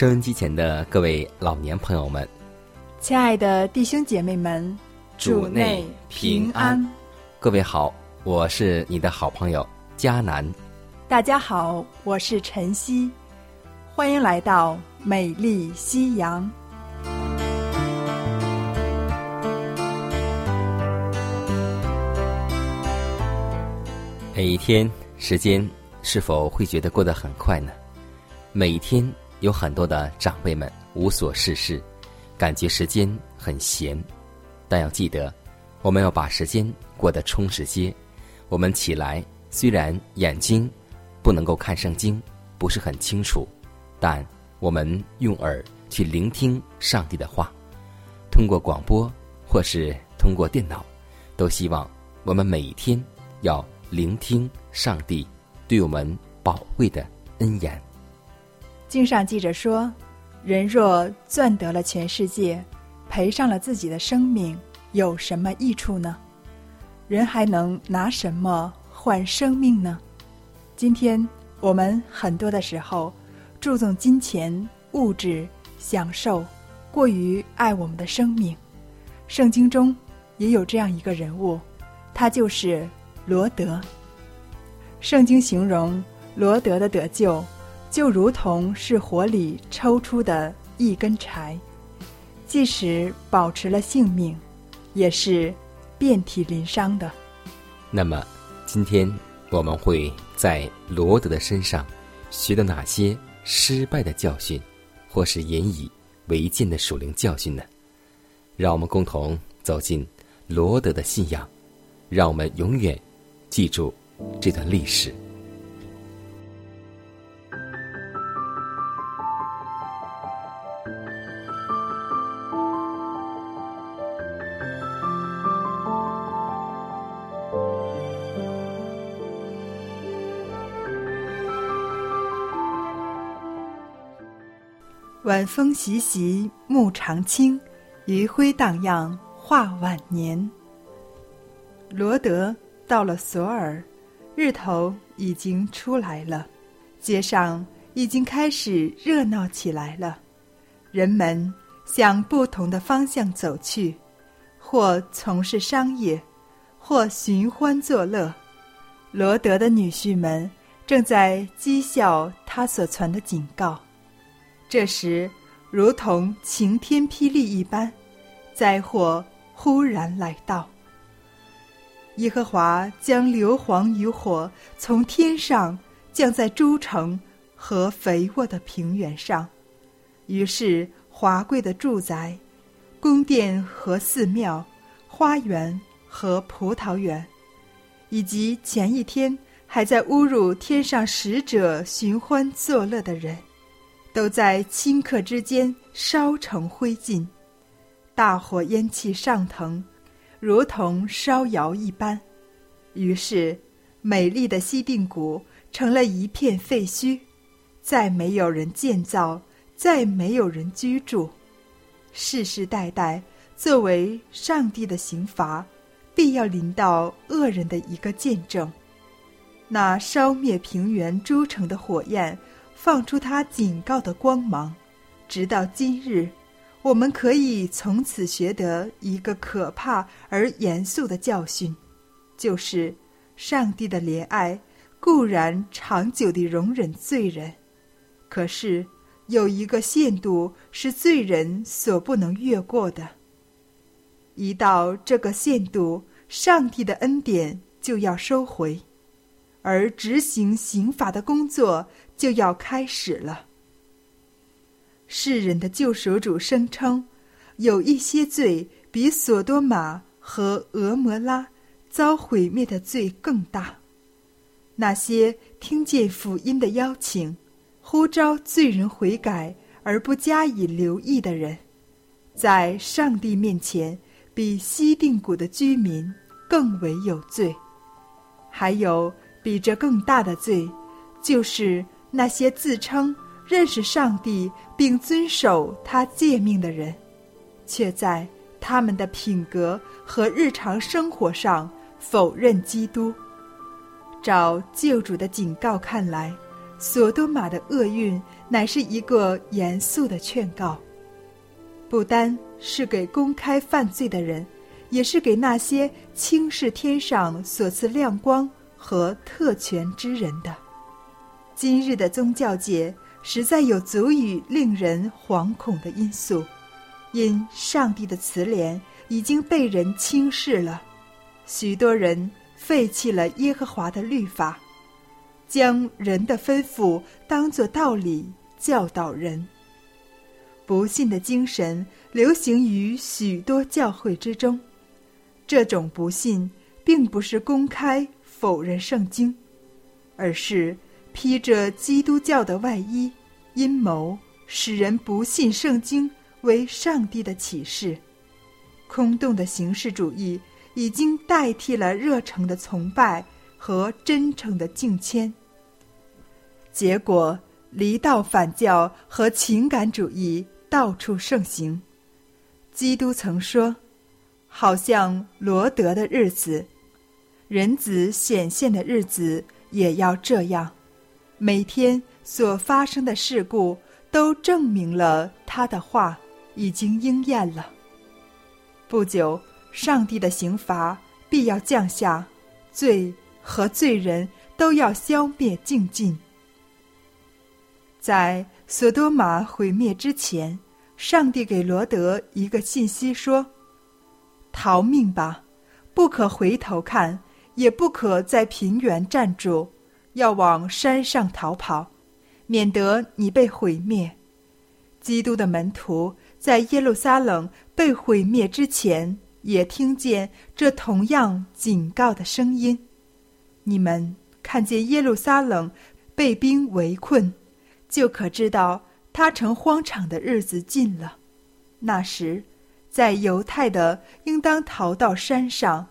收音机前的各位老年朋友们，亲爱的弟兄姐妹们，主内平安。各位好，我是你的好朋友佳南。大家好，我是晨曦，欢迎来到美丽夕阳。每一天，时间是否会觉得过得很快呢？每一天。有很多的长辈们无所事事，感觉时间很闲，但要记得，我们要把时间过得充实些。我们起来，虽然眼睛不能够看圣经，不是很清楚，但我们用耳去聆听上帝的话，通过广播或是通过电脑，都希望我们每一天要聆听上帝对我们宝贵的恩言。经上记着说：“人若赚得了全世界，赔上了自己的生命，有什么益处呢？人还能拿什么换生命呢？”今天我们很多的时候注重金钱、物质、享受，过于爱我们的生命。圣经中也有这样一个人物，他就是罗德。圣经形容罗德的得救。就如同是火里抽出的一根柴，即使保持了性命，也是遍体鳞伤的。那么，今天我们会在罗德的身上学到哪些失败的教训，或是引以为戒的属灵教训呢？让我们共同走进罗德的信仰，让我们永远记住这段历史。晚风习习，木长青；余晖荡漾，画晚年。罗德到了索尔，日头已经出来了，街上已经开始热闹起来了，人们向不同的方向走去，或从事商业，或寻欢作乐。罗德的女婿们正在讥笑他所传的警告。这时，如同晴天霹雳一般，灾祸忽然来到。耶和华将硫磺与火从天上降在诸城和肥沃的平原上，于是华贵的住宅、宫殿和寺庙、花园和葡萄园，以及前一天还在侮辱天上使者寻欢作乐的人。都在顷刻之间烧成灰烬，大火烟气上腾，如同烧窑一般。于是，美丽的西定谷成了一片废墟，再没有人建造，再没有人居住。世世代代作为上帝的刑罚，必要临到恶人的一个见证。那烧灭平原诸城的火焰。放出他警告的光芒，直到今日，我们可以从此学得一个可怕而严肃的教训，就是上帝的怜爱固然长久地容忍罪人，可是有一个限度是罪人所不能越过的。一到这个限度，上帝的恩典就要收回，而执行刑罚的工作就要开始了。世人的救赎主声称，有一些罪比索多玛和俄摩拉遭毁灭的罪更大。那些听见福音的邀请，呼召罪人悔改而不加以留意的人，在上帝面前比西定谷的居民更为有罪。还有比这更大的罪，就是那些自称。认识上帝并遵守他诫命的人，却在他们的品格和日常生活上否认基督。照救主的警告看来，索多玛的厄运乃是一个严肃的劝告，不单是给公开犯罪的人，也是给那些轻视天上所赐亮光和特权之人的。今日的宗教界。实在有足以令人惶恐的因素，因上帝的慈怜已经被人轻视了，许多人废弃了耶和华的律法，将人的吩咐当作道理教导人。不信的精神流行于许多教会之中，这种不信并不是公开否认圣经，而是。披着基督教的外衣，阴谋使人不信圣经为上帝的启示，空洞的形式主义已经代替了热诚的崇拜和真诚的敬谦。结果，离道反教和情感主义到处盛行。基督曾说：“好像罗德的日子，人子显现的日子也要这样。”每天所发生的事故都证明了他的话已经应验了。不久，上帝的刑罚必要降下，罪和罪人都要消灭净尽。在索多玛毁灭之前，上帝给罗德一个信息说：“逃命吧，不可回头看，也不可在平原站住。”要往山上逃跑，免得你被毁灭。基督的门徒在耶路撒冷被毁灭之前，也听见这同样警告的声音。你们看见耶路撒冷被兵围困，就可知道他成荒场的日子近了。那时，在犹太的应当逃到山上，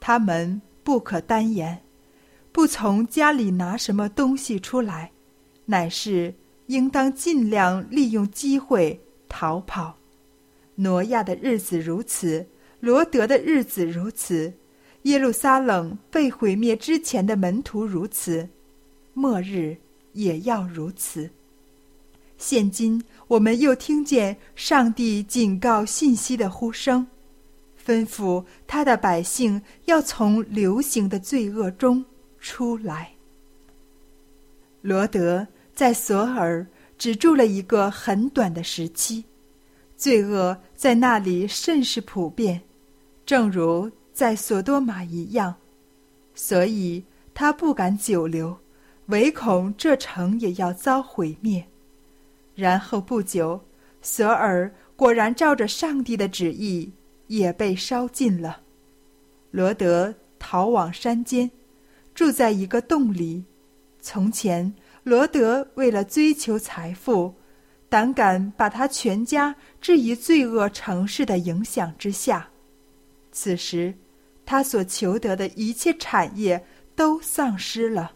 他们不可单言。不从家里拿什么东西出来，乃是应当尽量利用机会逃跑。挪亚的日子如此，罗德的日子如此，耶路撒冷被毁灭之前的门徒如此，末日也要如此。现今我们又听见上帝警告信息的呼声，吩咐他的百姓要从流行的罪恶中。出来。罗德在索尔只住了一个很短的时期，罪恶在那里甚是普遍，正如在索多玛一样，所以他不敢久留，唯恐这城也要遭毁灭。然后不久，索尔果然照着上帝的旨意也被烧尽了。罗德逃往山间。住在一个洞里。从前，罗德为了追求财富，胆敢把他全家置于罪恶城市的影响之下。此时，他所求得的一切产业都丧失了。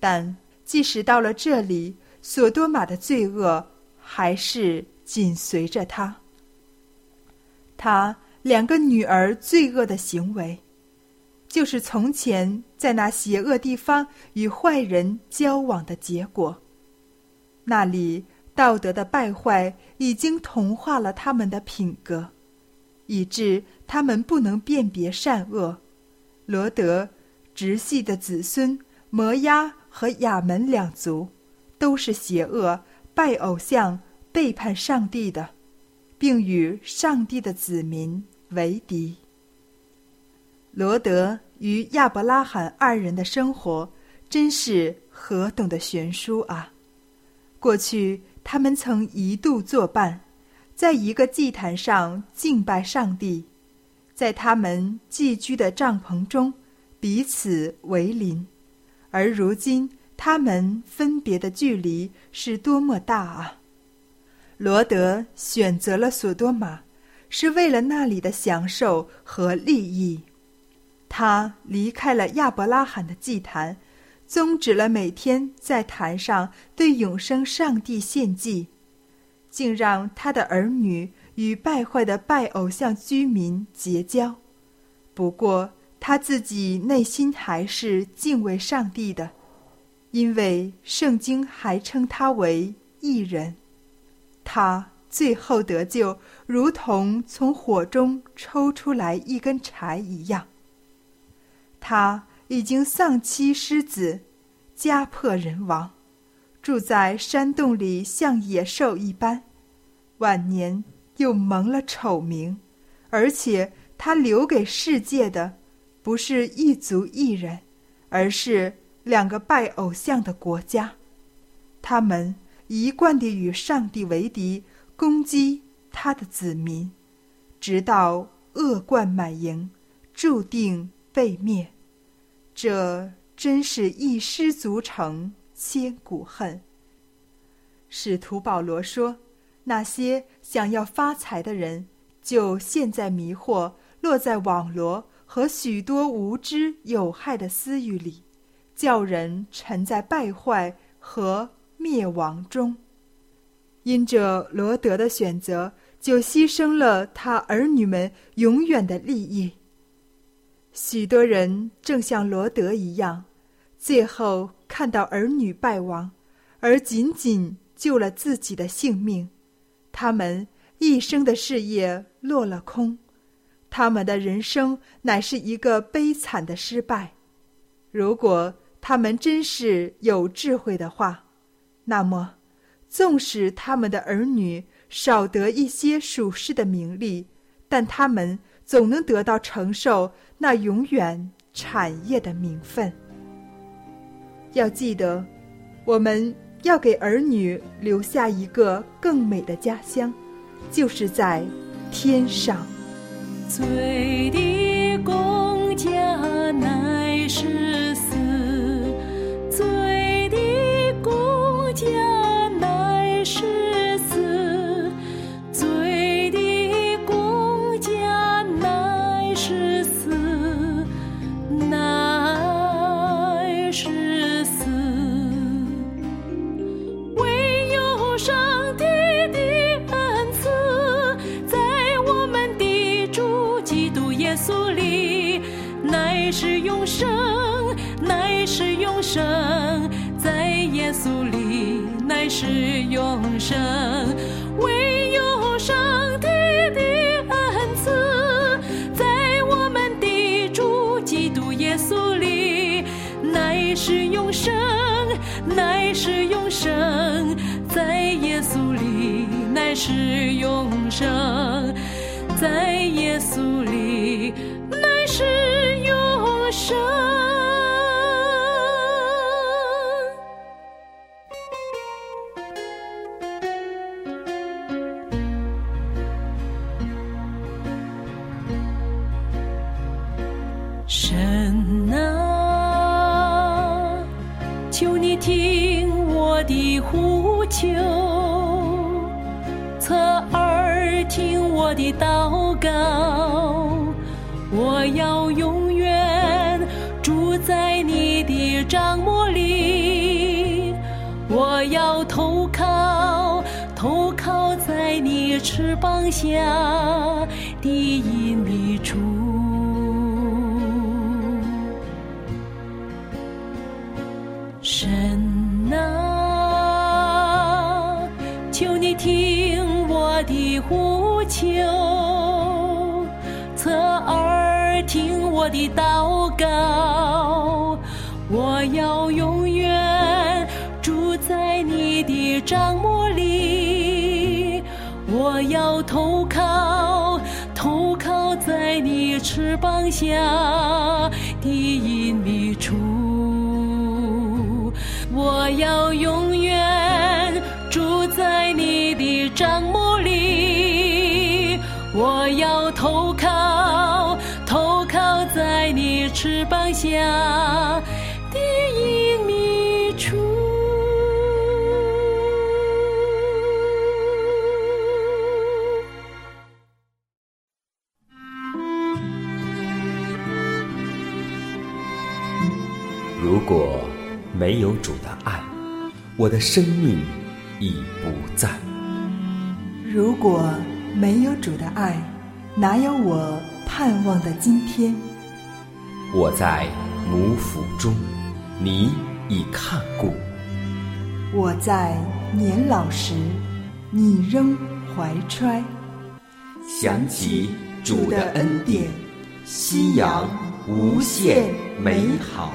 但即使到了这里，索多玛的罪恶还是紧随着他。他两个女儿罪恶的行为。就是从前在那邪恶地方与坏人交往的结果。那里道德的败坏已经同化了他们的品格，以致他们不能辨别善恶。罗德直系的子孙摩押和亚门两族，都是邪恶、拜偶像、背叛上帝的，并与上帝的子民为敌。罗德与亚伯拉罕二人的生活真是何等的悬殊啊！过去他们曾一度作伴，在一个祭坛上敬拜上帝，在他们寄居的帐篷中彼此为邻，而如今他们分别的距离是多么大啊！罗德选择了索多玛，是为了那里的享受和利益。他离开了亚伯拉罕的祭坛，终止了每天在坛上对永生上帝献祭，竟让他的儿女与败坏的拜偶像居民结交。不过他自己内心还是敬畏上帝的，因为圣经还称他为异人。他最后得救，如同从火中抽出来一根柴一样。他已经丧妻失子，家破人亡，住在山洞里，像野兽一般。晚年又蒙了丑名，而且他留给世界的，不是一族一人，而是两个拜偶像的国家。他们一贯地与上帝为敌，攻击他的子民，直到恶贯满盈，注定。被灭，这真是一失足成千古恨。使徒保罗说：“那些想要发财的人，就陷在迷惑，落在网罗和许多无知有害的私欲里，叫人沉在败坏和灭亡中。因着罗德的选择，就牺牲了他儿女们永远的利益。”许多人正像罗德一样，最后看到儿女败亡，而仅仅救了自己的性命，他们一生的事业落了空，他们的人生乃是一个悲惨的失败。如果他们真是有智慧的话，那么，纵使他们的儿女少得一些属世的名利，但他们总能得到承受。那永远产业的名分，要记得，我们要给儿女留下一个更美的家乡，就是在天上。罪的公家乃是死，罪的公家乃。是里乃是永生，乃是永生，在耶稣里乃是永生，唯有上帝的恩赐，在我们的主基督耶稣里，乃是永生，乃是永生，在耶稣里乃是永生，在耶稣里乃是永生。神呐，求你听我的呼求。侧耳。听我的祷告，我要永远住在你的帐幕里，我要投靠，投靠在你翅膀下的隐秘处。祷告，我要永远住在你的帐幕里，我要投靠，投靠在你翅膀下的隐秘处，我要永远住在你的帐幕翅膀下的隐秘处。如果没有主的爱，我的生命已不在。如果没有主的爱，哪有我盼望的今天？我在母腹中，你已看顾；我在年老时，你仍怀揣。想起主的恩典，夕阳无限美好。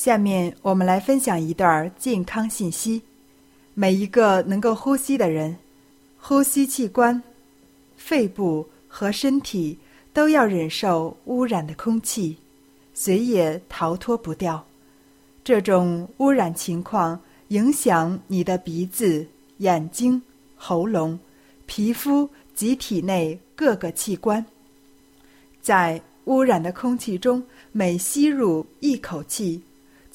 下面我们来分享一段健康信息。每一个能够呼吸的人，呼吸器官、肺部和身体都要忍受污染的空气，谁也逃脱不掉。这种污染情况影响你的鼻子、眼睛、喉咙、皮肤及体内各个器官。在污染的空气中，每吸入一口气，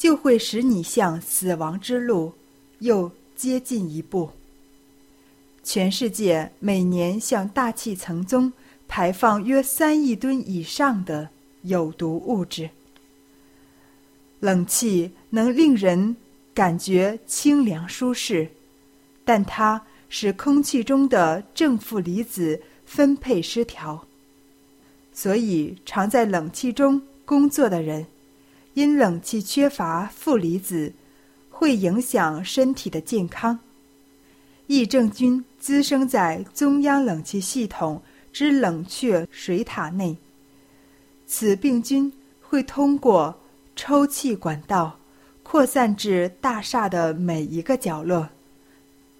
就会使你向死亡之路又接近一步。全世界每年向大气层中排放约三亿吨以上的有毒物质。冷气能令人感觉清凉舒适，但它使空气中的正负离子分配失调。所以，常在冷气中工作的人，因冷气缺乏负离子，会影响身体的健康。益症菌滋生在中央冷气系统之冷却水塔内，此病菌会通过抽气管道扩散至大厦的每一个角落。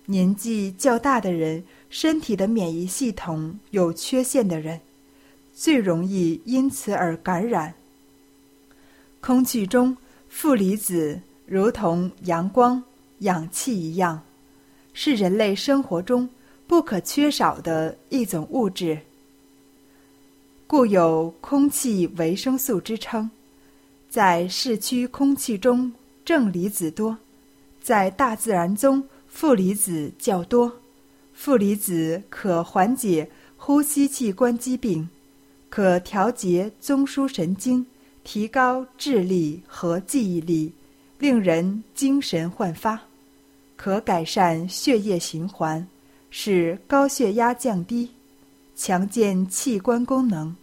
年纪较大的人，身体的免疫系统有缺陷的人。最容易因此而感染。空气中负离子如同阳光、氧气一样，是人类生活中不可缺少的一种物质，故有“空气维生素”之称。在市区空气中正离子多，在大自然中负离子较多。负离子可缓解呼吸器官疾病。可调节中枢神经，提高智力和记忆力，令人精神焕发；可改善血液循环，使高血压降低，强健器官功能，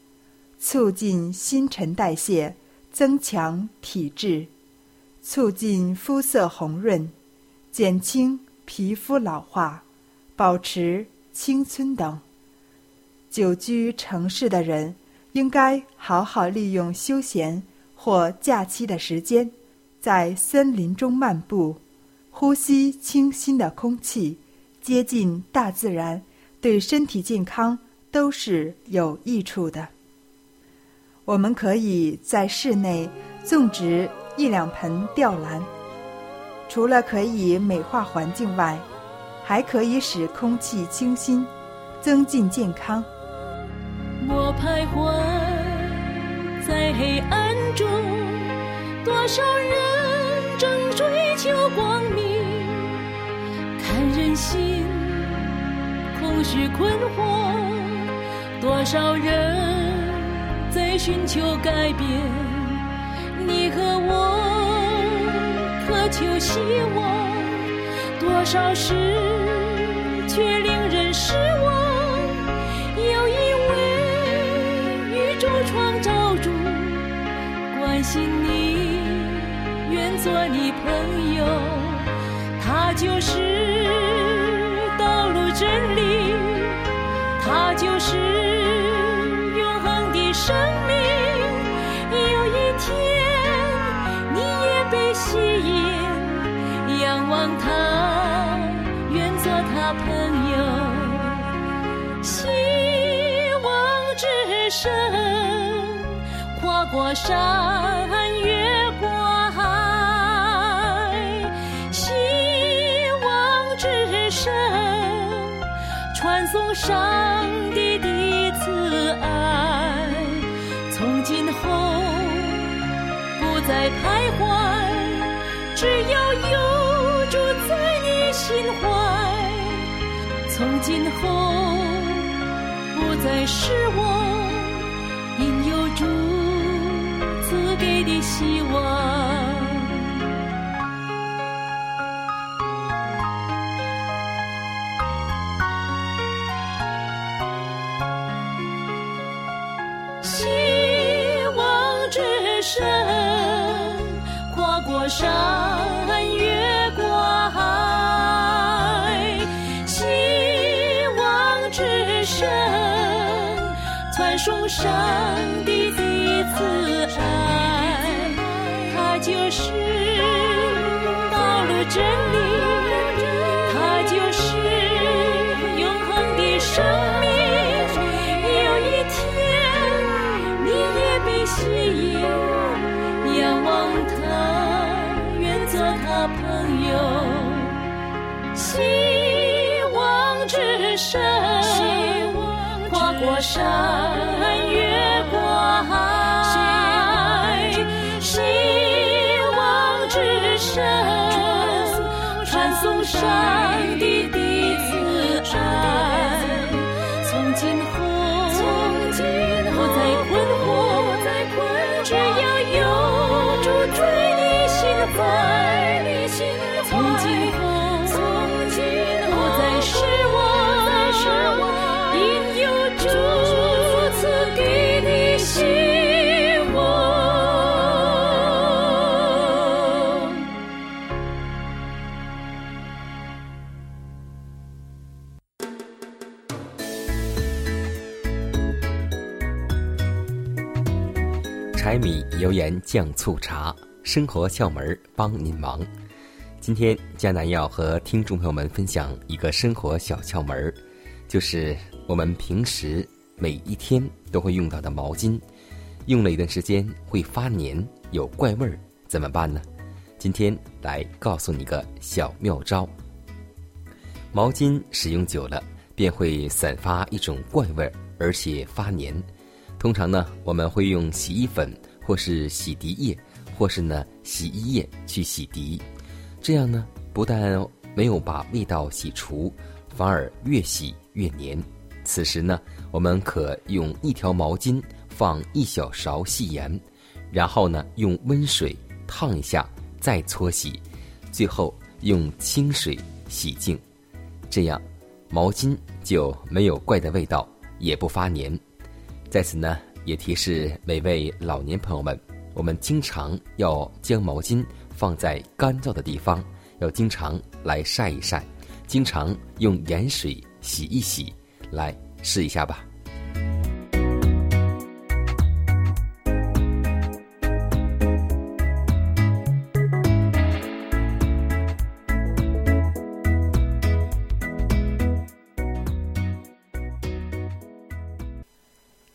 促进新陈代谢，增强体质，促进肤色红润，减轻皮肤老化，保持青春等。久居城市的人。应该好好利用休闲或假期的时间，在森林中漫步，呼吸清新的空气，接近大自然，对身体健康都是有益处的。我们可以在室内种植一两盆吊兰，除了可以美化环境外，还可以使空气清新，增进健康。我徘徊在黑暗中，多少人正追求光明，看人心空虚困惑，多少人在寻求改变，你和我渴求希望，多少事却令人失望关心你，愿做你朋友，他就是道路真理，他就是永恒的生命。有一天你也被吸引，仰望他，愿做他朋友，希望之声。跨过山，越过海，希望之声传送上帝的慈爱。从今后不再徘徊，只要有住在你心怀。从今后不再失望，希望。希望之声，跨过山，越过海。希望之声，传颂上帝的慈爱，就是道路真理，它就是永恒的生命。有一天，你也被吸引，仰望他，愿做他朋友。希望之声，跨过山，上帝的慈爱，从今后，从今后，不再困惑，只要有住追你心怀。油盐酱醋茶，生活窍门儿帮您忙。今天江南要和听众朋友们分享一个生活小窍门儿，就是我们平时每一天都会用到的毛巾，用了一段时间会发黏、有怪味儿，怎么办呢？今天来告诉你个小妙招。毛巾使用久了便会散发一种怪味儿，而且发黏。通常呢，我们会用洗衣粉或是洗涤液，或是呢洗衣液去洗涤，这样呢不但没有把味道洗除，反而越洗越黏。此时呢，我们可用一条毛巾放一小勺细盐，然后呢用温水烫一下，再搓洗，最后用清水洗净，这样毛巾就没有怪的味道，也不发黏。在此呢，也提示每位老年朋友们，我们经常要将毛巾放在干燥的地方，要经常来晒一晒，经常用盐水洗一洗，来试一下吧。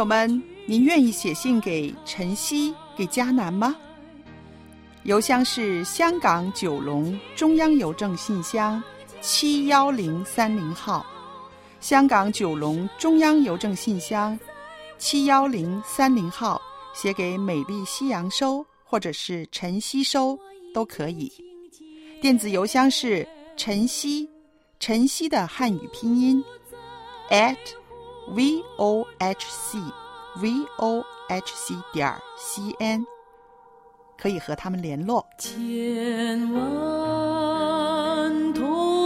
友们，您愿意写信给晨曦、给迦南吗？邮箱是香港九龙中央邮政信箱七幺零三零号，香港九龙中央邮政信箱七幺零三零号，写给美丽夕阳收或者是晨曦收都可以。电子邮箱是晨曦，晨曦的汉语拼音 at vohc vohc 点 cn 可以和他们联络。千万同